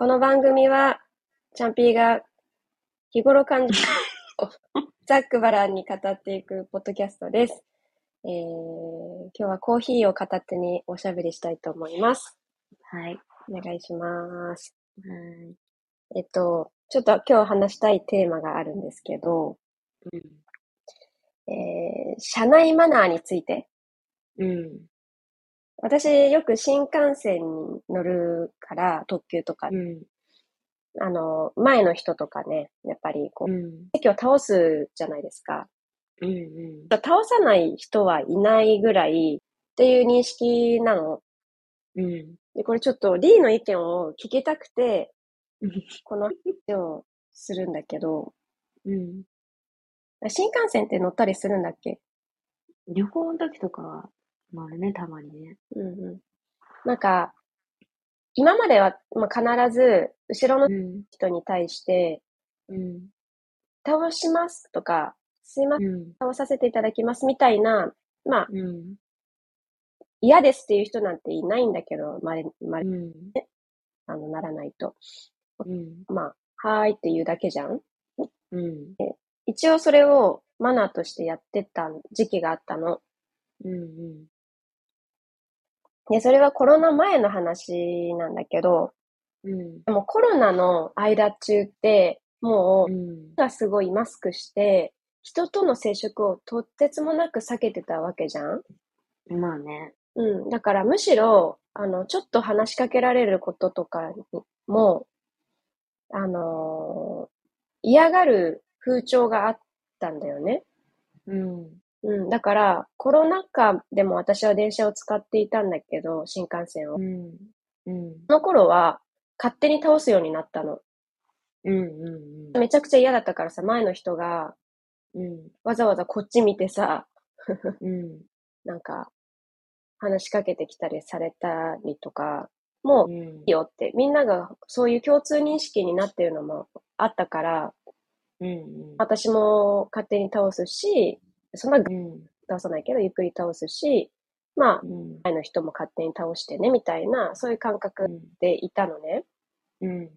この番組は、チャンピーが日頃感じをざっくばらんに語っていくポッドキャストです。えー、今日はコーヒーを片手におしゃべりしたいと思います。はい。お願いします。はい。えっと、ちょっと今日話したいテーマがあるんですけど、うん。えー、車内マナーについて。うん。私、よく新幹線に乗るから、特急とか、うん。あの、前の人とかね、やっぱりこう、うん。席を倒すじゃないですか。うん。うん。倒さない人はいないぐらいっていう認識なの。うん。で、これちょっと D の意見を聞きたくて、うん。この話をするんだけど、うん。新幹線って乗ったりするんだっけ？旅行の時とかは、まあね、たまにね。うんうん。なんか、今までは、まあ、必ず、後ろのん。人に対して、うん。倒しますとか、すいません、うん。倒させていただきますみたいな、まあ、うん。嫌ですっていう人なんていないんだけど、まれ、まれ、うん。あの、ならないと。うん。まあ、はーいって言うだけじゃんうん。一応それをマナーとしてやってた時期があったの。うん。で、それはコロナ前の話なんだけど、うん。でもコロナの間中って、もう、うん。がすごいマスクして、人との接触をとってつもなく避けてたわけじゃん？まあね。うん。だからむしろ、あの、ちょっと話しかけられることとかにも、あのー嫌がる風潮があったんだよね。うん。うん。だから、コロナ禍でも私は電車を使っていたんだけど、新幹線を。そうん。うん。の頃は、勝手に倒すようになったの。うん。うん。めちゃくちゃ嫌だったからさ、前の人が、うん。わざわざこっち見てさ、うん。なんか、話しかけてきたりされたりとか、もううん。いいよって、みんながそういう共通認識になってるのもあったから、うん。私も勝手に倒すし、そんなうん。倒さないけど、ゆっくり倒すし、まあ、うん。前の人も勝手に倒してね、みたいな、そういう感覚でいたのね。うん。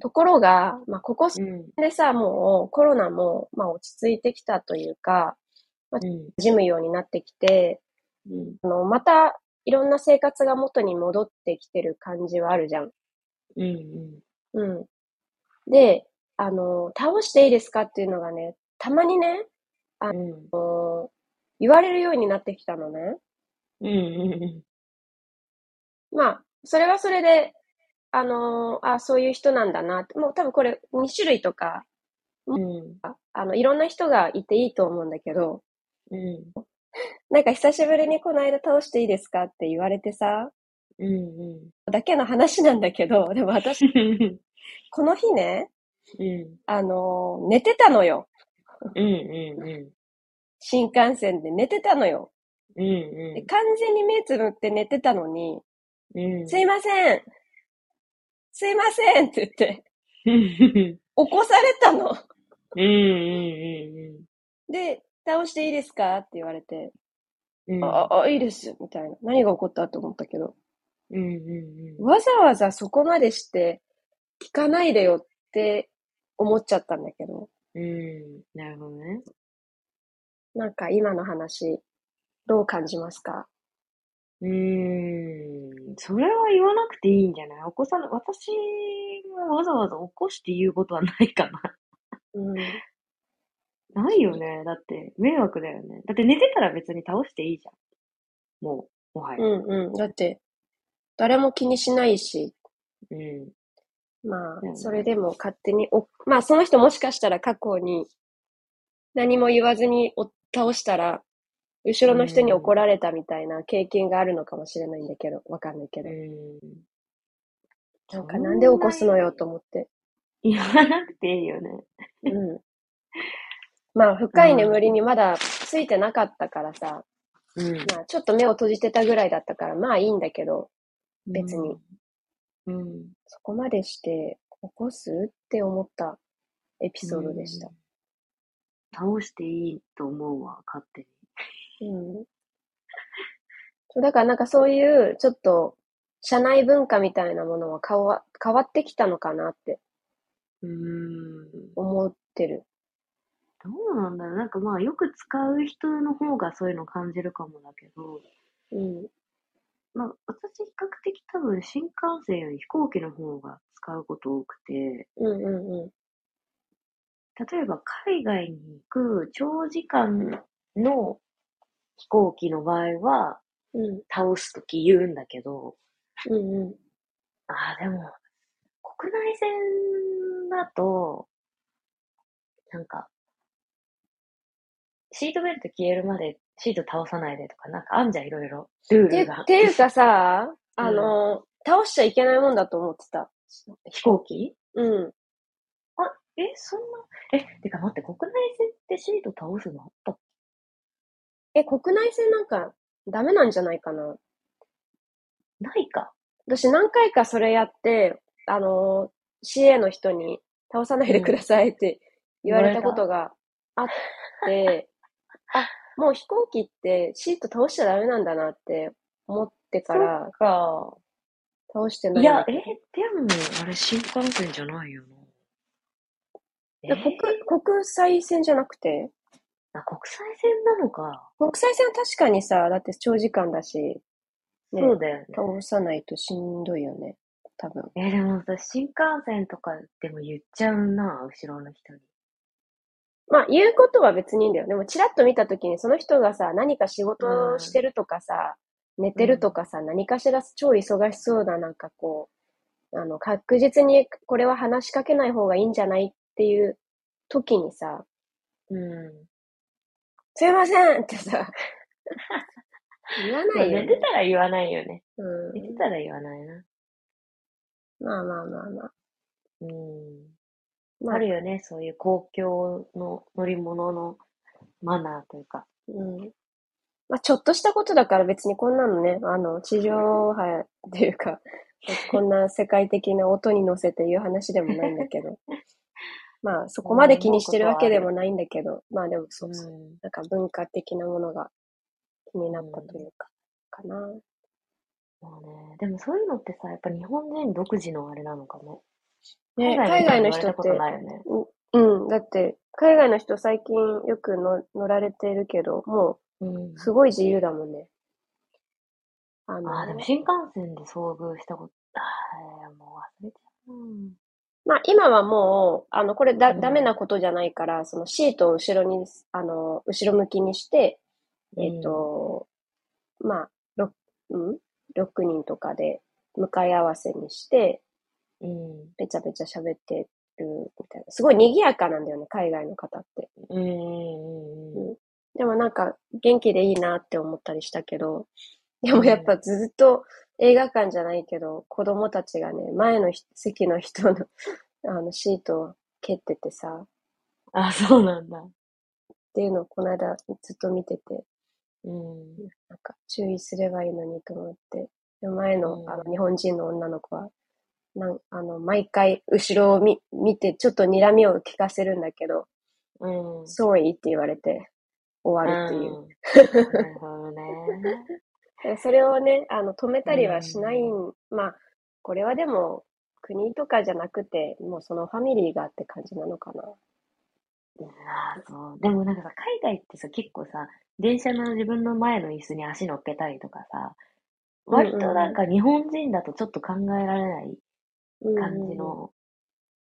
ところが、まあ、ここうん。でさ、もうコロナも、まあ、落ち着いてきたというか、うん。馴染むようになってきて、うん。あの、また、いろんな生活が元に戻ってきてる感じはあるじゃん。うん。うん。で、あの、倒していいですかっていうのがね、たまにね、うん。言われるようになってきたのね。うん。まあ、それはそれで、あの、あ、そういう人なんだなって、もう多分これ2種類とか、うん。あの、いろんな人がいていいと思うんだけど、うん。なんか久しぶりにこの間倒していいですかって言われてさ、うん。だけの話なんだけど、でも私、この日ね、うん。あの、寝てたのよ。うん。うん。新幹線で寝てたのよ。うん。うん。で完全に目つぶって寝てたのに、うん。すいませんすいませんって言って、うん。起こされたの。うん。うん。で、倒していいですか？って言われて、うん。あ、あ、いいです、みたいな。何が起こった？と思ったけど、うん。うん。わざわざそこまでして聞かないでよって思っちゃったんだけど、うん。なるほどね。なんか今の話、どう感じますか？うーん。それは言わなくていいんじゃない？起こさな、私がわざわざ起こして言うことはないかな。うん。ないよね。だって、迷惑だよね。だって寝てたら別に倒していいじゃん。もう、もはや。うんうん。だって、誰も気にしないし、うん。まあ、うんそれでも勝手にお、まあその人もしかしたら過去に何も言わずにお倒したら、後ろの人に怒られたみたいな経験があるのかもしれないんだけど、わかんないけど。うん。なんかなんで起こすのよと思って。言わなくていいよね。うん。まあ深い眠りにまだついてなかったからさ、うん。まあちょっと目を閉じてたぐらいだったから、まあいいんだけど、別に。うん。そこまでして起こすって思ったエピソードでした。倒していいと思うわ、勝手に。うん。そうだからなんかそういう、ちょっと、社内文化みたいなものは変わ変わってきたのかなってうーん。思ってる。どうなんだろう。なんかまあ、よく使う人の方がそういうの感じるかもだけど、うん。まあ、私比較的多分新幹線より飛行機の方が使うこと多くて、うんうんうん。例えば海外に行く長時間の飛行機の場合はうん倒すとき言うんだけど、うんうん。ああ、でも、国内線だと、なんか、シートベルト消えるまでシート倒さないでとか、なんかあんじゃん、いろいろ。ルーてルがっ。ていうかさ、あの、倒しちゃいけないもんだと思ってた。飛行機？うん。あ、え、そんな、え、てか待って、国内線ってシート倒すの？あったっえ、国内線なんかダメなんじゃないかな。けないか。私何回かそれやって、あの、CA の人に倒さないでくださいって言われたことがあって、あ、もう飛行機ってシート倒しちゃダメなんだなって思ってからか。倒してないいや、え、でも、あれ新幹線じゃないよな。で国、国際線じゃなくて？あ、国際線なのか。国際線は確かにさ、だって長時間だし、ねそうだよね。倒さないとしんどいよね。多分。え、でも私、新幹線とかでも言っちゃうな、後ろの人に。まあ、言うことは別にいいんだよ。でも、チラッと見たときに、その人がさ、何か仕事をしてるとかさ、寝てるとかさ、何かしら超忙しそうな、なんかこう、あの、確実にこれは話しかけない方がいいんじゃないっていう時にさ、うん。すいませんってさ、言わないよ寝てね。たら言わないよね。うん寝てたら言わないな。まあまあまあまあ。うん。まああるよね、そういう公共の乗り物のマナーというか。うん。まあ、ちょっとしたことだから別にこんなのね、あの、地上波っていうか、こんな世界的な音に乗せて言う話でもないんだけど。まあ、そこまで気にしてるわけでもないんだけど、まあでもそうそう。ん。なんか文化的なものが気になったというか、かな。もうね、でもそういうのってさ、やっぱ日本人独自のあれなのかも。ね、海外の人って、ね。うん、だって、海外の人最近よくの乗られてるけど、もうんう、すごい自由だもんね。あの、ああ、でも新幹線で遭遇したこと、ああ、もう忘れちゃう。うんまあ今はもう、あの、これだ、うんダメなことじゃないから、そのシートを後ろに、あの、後ろ向きにして、えっ、と、まあ、6、うん ?6 人とかで向かい合わせにして、うん。べちゃべちゃ喋ってるみたいな。すごい賑やかなんだよね、海外の方って。うん。うん。うん。でもなんか元気でいいなって思ったりしたけど、でもやっぱずっと映画館じゃないけど、子供たちがね、前のひ席の人の あのシートを蹴っててさ、あ、そうなんだ。っていうのをこの間ずっと見てて、うん。なんか注意すればいいのにと思って。で前のうんあの日本人の女の子は、なんあの毎回後ろを見見てちょっと睨みを聞かせるんだけど、うん。sorry って言われて終わるっていう。うん。なるほどね。で それをね、あの、止めたりはしないん、まあ、これはでも、国とかじゃなくて、もうそのファミリーがって感じなのかな。ああ、そう。でもなんかさ、海外ってさ、結構さ、電車の自分の前の椅子に足乗っけたりとかさ、割となんか日本人だとちょっと考えられない感じの、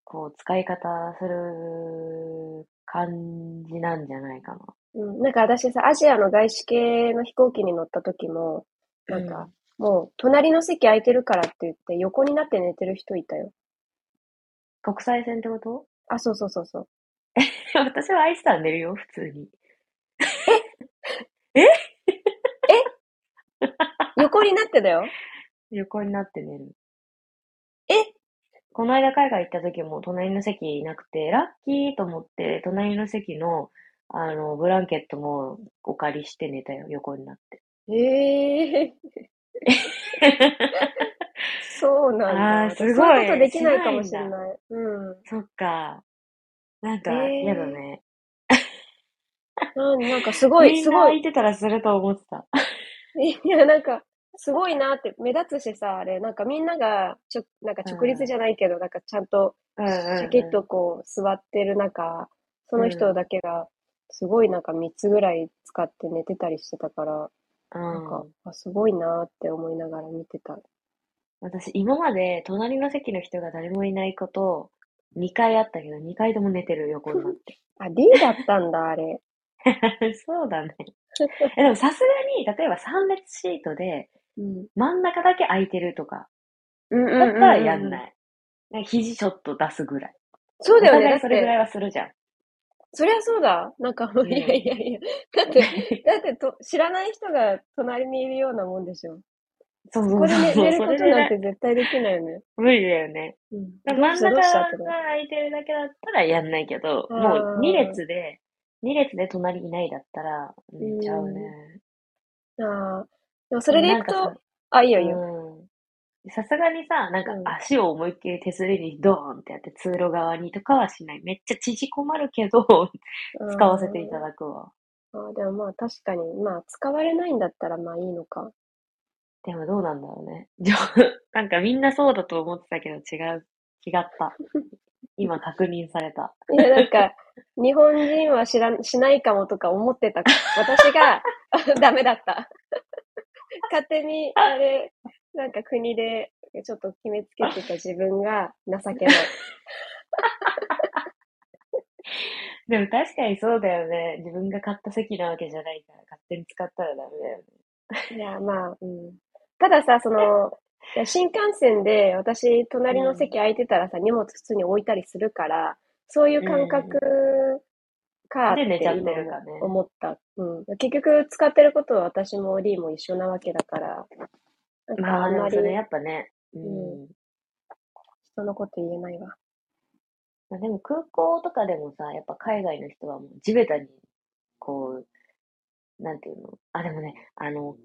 こう、使い方する感じなんじゃないかな。うん。なんか私さ、アジアの外資系の飛行機に乗った時も、なんか、もう、隣の席空いてるからって言って、横になって寝てる人いたよ。国際線ってこと？あ、そうそうそうそう。私はアイスター寝るよ、普通に。横になってだよ。横になって寝る。えこの間海外行った時も隣の席いなくて、ラッキーと思って、隣の席の、あの、ブランケットもお借りして寝たよ、横になって。ええそうなんだ。すごいそういうことできないかもしれしない。うん。そっか。なんか、えー嫌だね。なんなんかすごい、すごい。な空いてたらすると思ってた。いや、なんか、すごいなって、目立つしさ、あれ、なんかみんなが、ちょ、なんか直立じゃないけど、なんかちゃんと、うんうんうん。シャキッとこう、座ってる中、その人だけが、すごいなんか3つぐらい使って寝てたりしてたから、なんかうん、あすごいなって思いながら見てた。私、今まで隣の席の人が誰もいないこと、2回あったけど、2回とも寝てる横になって。あ、D だったんだ、あれ。そうだね。えでもさすがに、例えば3列シートで、うん。真ん中だけ空いてるとか、だったらやんい。ない。なんか肘ちょっと出すぐらい。そうだよね。それぐらて、いはするじゃん。そりゃそうだ。なんかいやいやいや。だって、だってと、知らない人が隣にいるようなもんでしょ。そうそうここで寝ることなんて絶対できないよね。無理だよね。うん。真ん中が空いてるだけだったらやんないけど、もう2列で、2列で隣いないだったら寝ちゃうね。ああ。でもそれでいくと、あ、いいよいいよ。うんさすがにさ、なんかうん足を思いっきり手すりにドーンってやって通路側にとかはしない。めっちゃ縮こまるけど、使わせていただくわ。あーでもまあ確かに、まあ使われないんだったらまあいいのか。でもどうなんだろうね。なんかみんなそうだと思ってたけど違う。違った。今確認された。いや、なんか、日本人は知らん、しないかもとか思ってた。私が ダメだった。勝手に、あれ、なんか国でちょっと決めつけてた自分が情けない。でも確かにそうだよね。自分が買った席なわけじゃないから、勝手に使ったらダメだよね。いや、まあ、うん。たださ、その、新幹線で私、隣の席空いてたらさ、荷物普通に置いたりするから、そういう感覚かで寝ちゃってるかね今思った。うん。結局使ってることは私もリーも一緒なわけだから、なんかまああんまりでもそれやっぱね。ううんん。人のこと言えないわ。まあでも空港とかでもさ、やっぱ海外の人はもう地べたに、こう、なんていうの？あ、でもね、あの、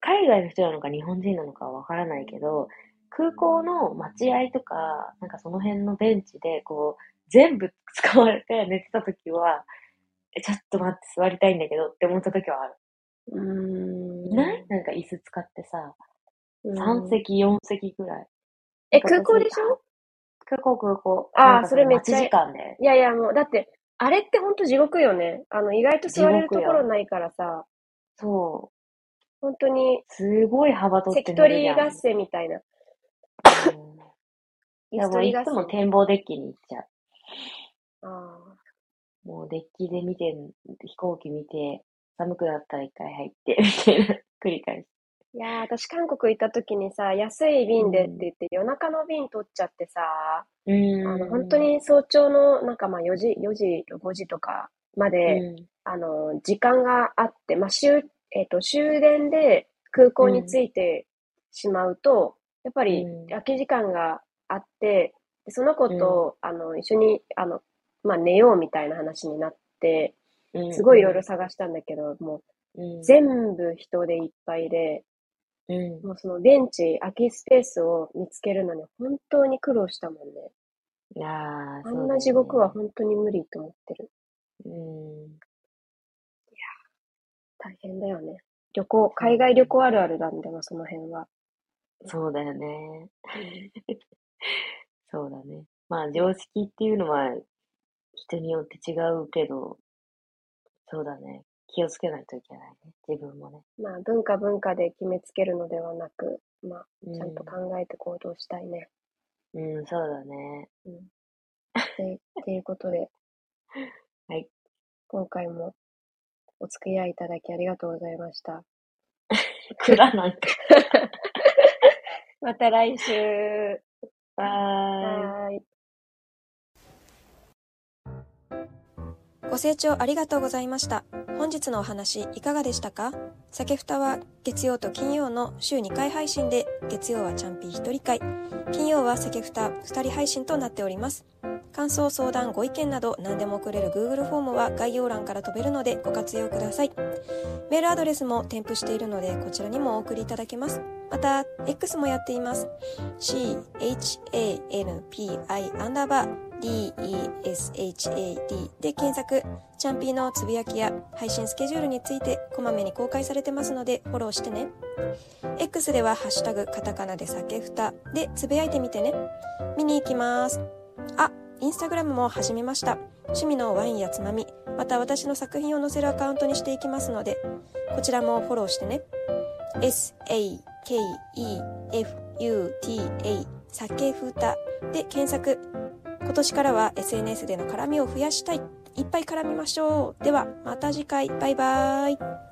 海外の人なのか日本人なのかはわからないけど、空港の待合とか、なんかその辺のベンチで、こう、全部使われて寝てた時は、え、ちょっと待って座りたいんだけどって思った時はある。うーん。いない？なんか椅子使ってさ、うん3席、4席ぐらい。え、空港でしょ？空港、空港。あーなんかそれめっちゃ時間で。いやいや、もう、だって、あれってほんと地獄よね。あの、意外と座れるところないからさ、そう。本当に、すごい幅取って関取寝るじゃん。合戦みたいな。うんいやもういつも戦。展望デッキに行っちゃあう。もうデッキで見て、飛行機見て、寒くなったら一回入って、みたいな、繰り返し。ーいやー、私韓国行った時にさ、安い便でってうん言って、夜中の便取っちゃってさ、うーん。あの、本当に早朝の、なんかまあ4時、4時、5時とかまで、うん、あの、時間があって、まあ、終、えっと、終電で空港に着いてしまうと、やっぱりうん空き時間があって、でその子と、あの、一緒に、あの、まあ、寝ようみたいな話になって、うん。すごいいろいろ探したんだけど、もう全部人でいっぱいで、うん。もうそのベンチ、空きスペースを見つけるのに本当に苦労したもんね。ああ、あんな地獄は本当に無理と思ってる。そうだよね。うん。大変だよね。旅行、海外旅行あるあるなんだよ、その辺は。そうだよね。そうだね。まあ、常識っていうのは人によって違うけど、そうだね。気をつけないといけないね。自分もね。まあ、文化文化で決めつけるのではなく、まあ、うんちゃんと考えて行動したいね。うん、そうだね。で、っていうことで、はい。今回もお付き合いいただきありがとうございました。くらなんか。また来週。はーご清聴ありがとうございました。本日のお話いかがでしたか？酒ふたは月曜と金曜の週2回配信で、月曜はチャンピー1人会、金曜は酒ふた2人配信となっております。感想、相談、ご意見など何でも送れる Google フォームは概要欄から飛べるのでご活用ください。メールアドレスも添付しているのでこちらにもお送りいただけます。また、X もやっています。CHANPI アンダーバー DESHAD で検索、チャンピーのつぶやきや配信スケジュールについてこまめに公開されてますのでフォローしてね。X ではハッシュタグカタカナで酒ふたでつぶやいてみてね。見に行きます。あ、インスタグラムも始めました。趣味のワインやつまみ、また私の作品を載せるアカウントにしていきますので、こちらもフォローしてね。S-A-K-E-F-U-T-A 酒ふたで検索。今年からは SNS での絡みを増やしたい。いっぱい絡みましょう。では、また次回。バイバーイ。